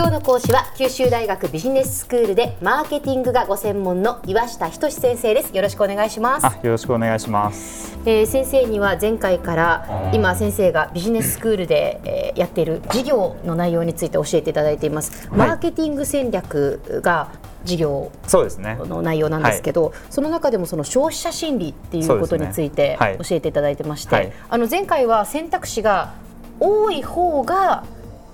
今日の講師は九州大学ビジネススクールでマーケティングがご専門の岩下仁先生です。よろしくお願いします。よろしくお願いします、えー、先生には前回から今先生がビジネススクールで、えー、やっている事業の内容について教えていただいています。マーケティング戦略が事業の内容なんですけど、そ、ねはい、その中でもその消費者心理っていうことについて教えていただいてまして、ねはい、あの前回は選択肢が多い方が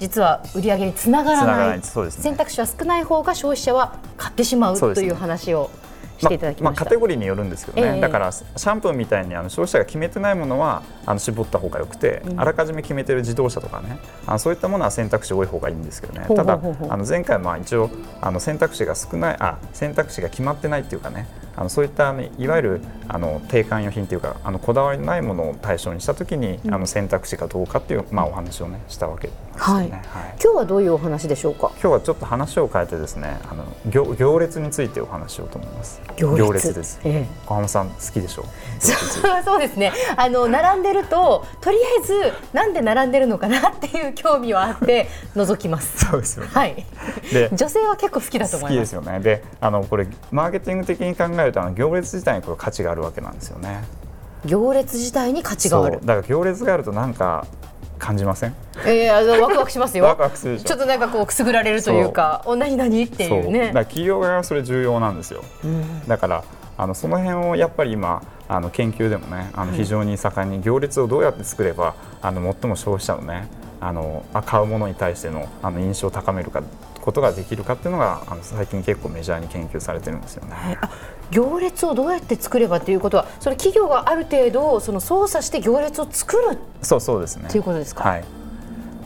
実は売り上げにつながらない、ね、選択肢は少ない方が消費者は買ってしまうという話をしていただきままあ、カテゴリーによるんですけどね、えー、だからシャンプーみたいにあの消費者が決めてないものはあの絞った方がよくて、うん、あらかじめ決めてる自動車とかねあのそういったものは選択肢多い方がいいんですけどね。ただあの前回まあ一応あの選択肢が少ないあ選択肢が決まってないっていうかねあのそういった、ね、いわゆるあの低関与品というかあのこだわりのないものを対象にしたときに、うん、あの選択肢がどうかっていう、まあ、お話を、ね、したわけですね、はい、はい、今日はどういうお話でしょうか？今日はちょっと話を変えてですねあの行行列についてお話しようと思います。行列。です、ええ、小浜さん好きでしょう？そうですね。あの並んでるととりあえずなんで並んでるのかなっていう興味はあって 覗きます。そうですよ、ね、はい。で女性は結構好きだと思います。好きですよね。であのこれマーケティング的に考えるとあの行列自体にこれ価値があるわけなんですよね。行列自体に価値がある。だから行列があるとなんか感じません？えー、あのワクワクしますよ。ワクワクするちょっとなんかこうくすぐられるというかお何何っていうね。だ企業側はそれ重要なんですよ、うん、だからあのその辺をやっぱり今あの研究でもねあの非常に盛んに行列をどうやって作ればあの最も消費者のねあの買うものに対してのあの印象を高めるかことができるかっていうのがあの最近結構メジャーに研究されてるんですよね。行列をどうやって作ればということはそれ企業がある程度その操作して行列を作るそうそうですね。ということですか？はい。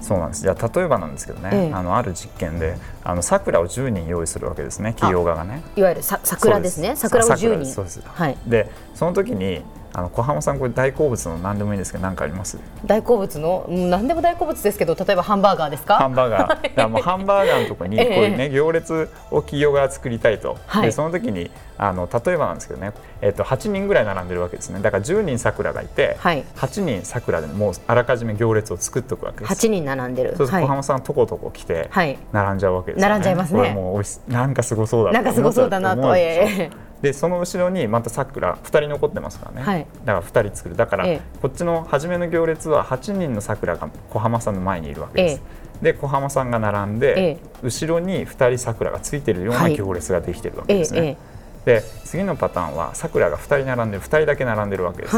そうなんです。じゃ例えばなんですけどね、ええ、あのある実験であの桜を10人用意するわけですね企業側がねいわゆるさ桜ですね。桜を10人。そうです。はい。でその時にあの小浜さんこれ大好物の何でもいいんですけど何かあります？大好物の？何でも大好物ですけど例えばハンバーガーですか？ハンバーガー。だもうハンバーガーのところにこういうね、行列を企業が作りたいと、はい、でその時にあの例えばなんですけどね、えっと、8人ぐらい並んでるわけですね。だから10人桜がいて、はい、8人桜でもうあらかじめ行列を作っておくわけです。8人並んでる。そうすると小浜さんとことこ来て並んじゃうわけですよね、並んじゃいますね。これもうおいしなんかすごそうだなんかすごそうだなと、えーでその後ろにまたさくら2人残ってますからね、はい、だから2人作る。だから、こっちの初めの行列は8人のさくらが小浜さんの前にいるわけです。で小浜さんが並んで、後ろに2人さくらがついてるような行列ができてるわけですね。で次のパターンはさくらが2人並んでる2人だけ並んでるわけです。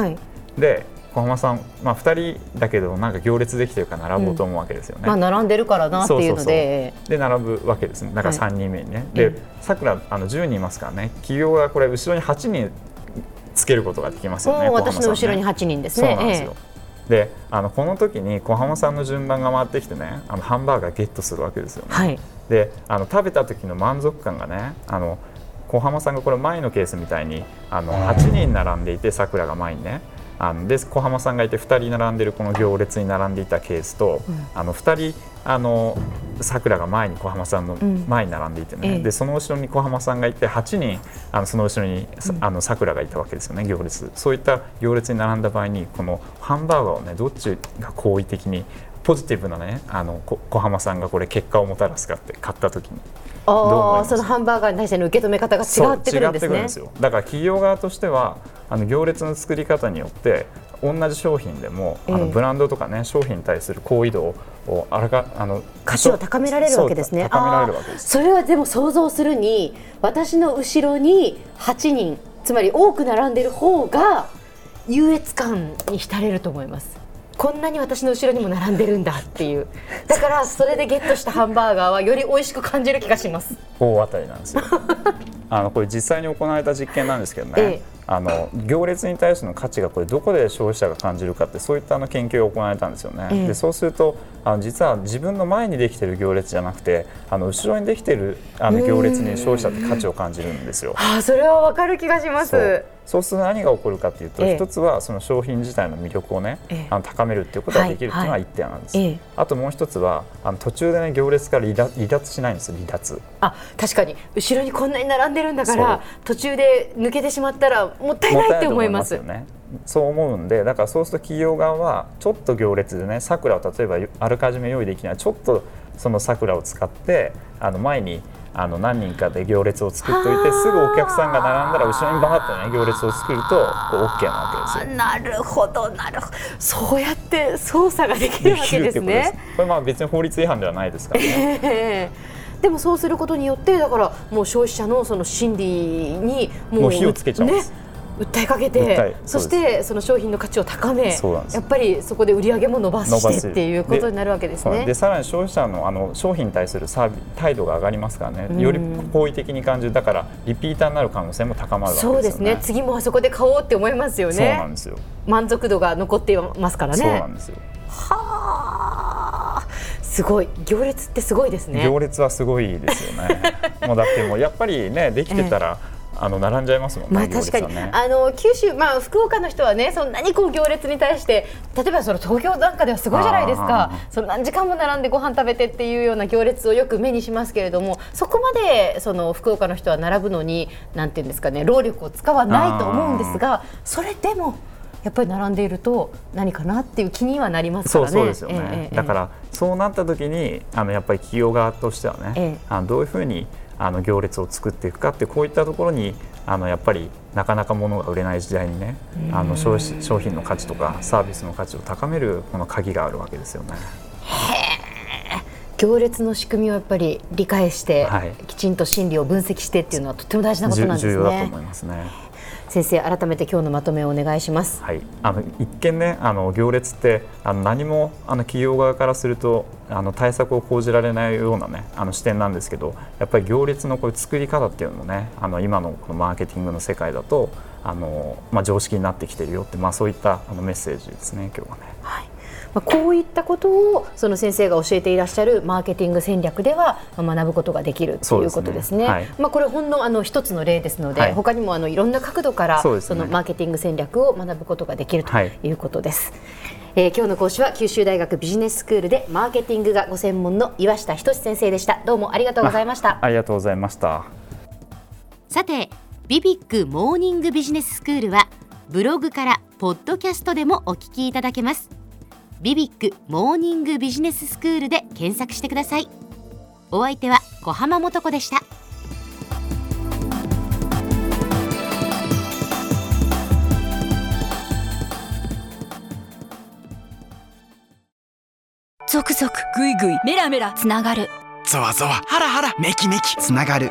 で小浜さん、まあ、2人だけどなんか行列できてるから並ぼうと思うわけですよね。うん、まあ、並んでるからなっていうので。で並ぶわけです。ねだから3人目にね。はい、でさくらあの10人いますからね。企業がこれ後ろに8人つけることができますよね。私の後ろに8人ですね。そうなんですよ、えであのこの時に小浜さんの順番が回ってきてねあのハンバーガーゲットするわけですよね。はい、であの食べた時の満足感がねあの小浜さんがこれ前のケースみたいにあの8人並んでいてさくらが前にねあので小浜さんがいて2人並んでるこの行列に並んでいたケースと、うん、あの2人あのさくらが前に小浜さんの前に並んでいてね、うん、でその後ろに小浜さんがいて8人あのその後ろにあのさくらがいたわけですよね行列。そういった行列に並んだ場合にこのハンバーガーをねどっちが好意的にポジティブなねあの小浜さんがこれ結果をもたらすかって買った時に。あそのハンバーガーに対しての受け止め方が違ってくるんですね。すだから企業側としてはあの行列の作り方によって同じ商品でも、あのブランドとかね商品に対する好意度をあらかあの価値を高められるわけですね。高められるわけです。それはでも想像するに私の後ろに8人つまり多く並んでる方が優越感に浸れると思います。こんなに私の後ろにも並んでるんだっていうだからそれでゲットしたハンバーガーはより美味しく感じる気がします大当たりなんですよ あのこれ実際に行われた実験なんですけどね、ええあの行列に対しての価値がこれどこで消費者が感じるかってそういったあの研究が行われたんですよね。えー、でそうするとあの実は自分の前にできている行列じゃなくてあの後ろにできているあの行列に消費者って価値を感じるんですよ。あそれはわかる気がします。そうすると何が起こるかというと、えー、一つはその商品自体の魅力をね、えー、あの高めるっていうことができるっていうのが一点なんです。はいはい、あともう一つはあの途中でね行列から離脱しないんです離脱。あ確かに後ろにこんなに並んでるんだから途中で抜けてしまったらもったいないって思います。よね。そう思うんでだからそうすると企業側はちょっと行列でね桜を例えばあらかじめ用意できないちょっとその桜を使ってあの前にあの何人かで行列を作っておいてすぐお客さんが並んだら後ろにバーッとね行列を作るとこう OK なわけですよ。なるほどなるほどそうやって操作ができるわけですね。これまあ別に法律違反ではないですからね。でもそうすることによってだからもう消費者のその心理にもう火をつけちゃうんです。ね訴えかけてそしてその商品の価値を高めやっぱりそこで売り上げも伸ばしてっていうことになるわけですね。でさらに消費者のあの商品に対するサービ態度が上がりますからね。より好意的に感じる。だからリピーターになる可能性も高まるわけですよ、ね、そうですね。次もあそこで買おうって思いますよね。そうなんですよ。満足度が残っていますからね。そうなんですよ。はあ。すごい。行列ってすごいですね。行列はすごいですよね。もうだってもうやっぱりねできてたら、ええあの並んじゃいますもんね。まあ確かに、ね、あの九州まあ福岡の人はねそんなにこう行列に対して例えばその東京なんかではすごいじゃないですか。その何時間も並んでご飯食べてっていうような行列をよく目にしますけれども、そこまでその福岡の人は並ぶのになんていうんですかね労力を使わないと思うんですが、それでも。やっぱり並んでいると何かなっていう気にはなりますからね。そうですよね。えー、だからそうなった時にあのやっぱり企業側としてはね、えー、あのどういうふうにあの行列を作っていくかってこういったところにあのやっぱりなかなか物が売れない時代にねあの商商品の価値とかサービスの価値を高めるこの鍵があるわけですよね。行列の仕組みをやっぱり理解して、はい、きちんと心理を分析してっていうのはとても大事なことなんですね。重要だと思いますね。先生改めて今日のまとめをお願いします。はい、あの一見ねあの行列ってあの何もあの企業側からするとあの対策を講じられないようなねあの視点なんですけどやっぱり行列のこういう作り方っていうのもねあの今のこのマーケティングの世界だとあのまあ常識になってきているよってまあそういったあのメッセージですね今日はね。はいまあ、こういったことをその先生が教えていらっしゃるマーケティング戦略では学ぶことができるということですね。すね。はい、まあ、これほんのあの一つの例ですので、はい、他にもあのいろんな角度からそのマーケティング戦略を学ぶことができるとい。うことです。はいえー、今日の講師は九州大学ビジネススクールでマーケティングがご専門の岩下仁先生でした。どうもありがとうございました。ありがとうございました。さてビビックモーニングビジネススクールはブログからポッドキャストでもお聞きいただけますビビックモーニングビジネススクールで検索してください。お相手は小浜もとこでした。続々ぐいぐいメラメラつながる。ゾワゾワ。ハラハラ。メキメキ。つながる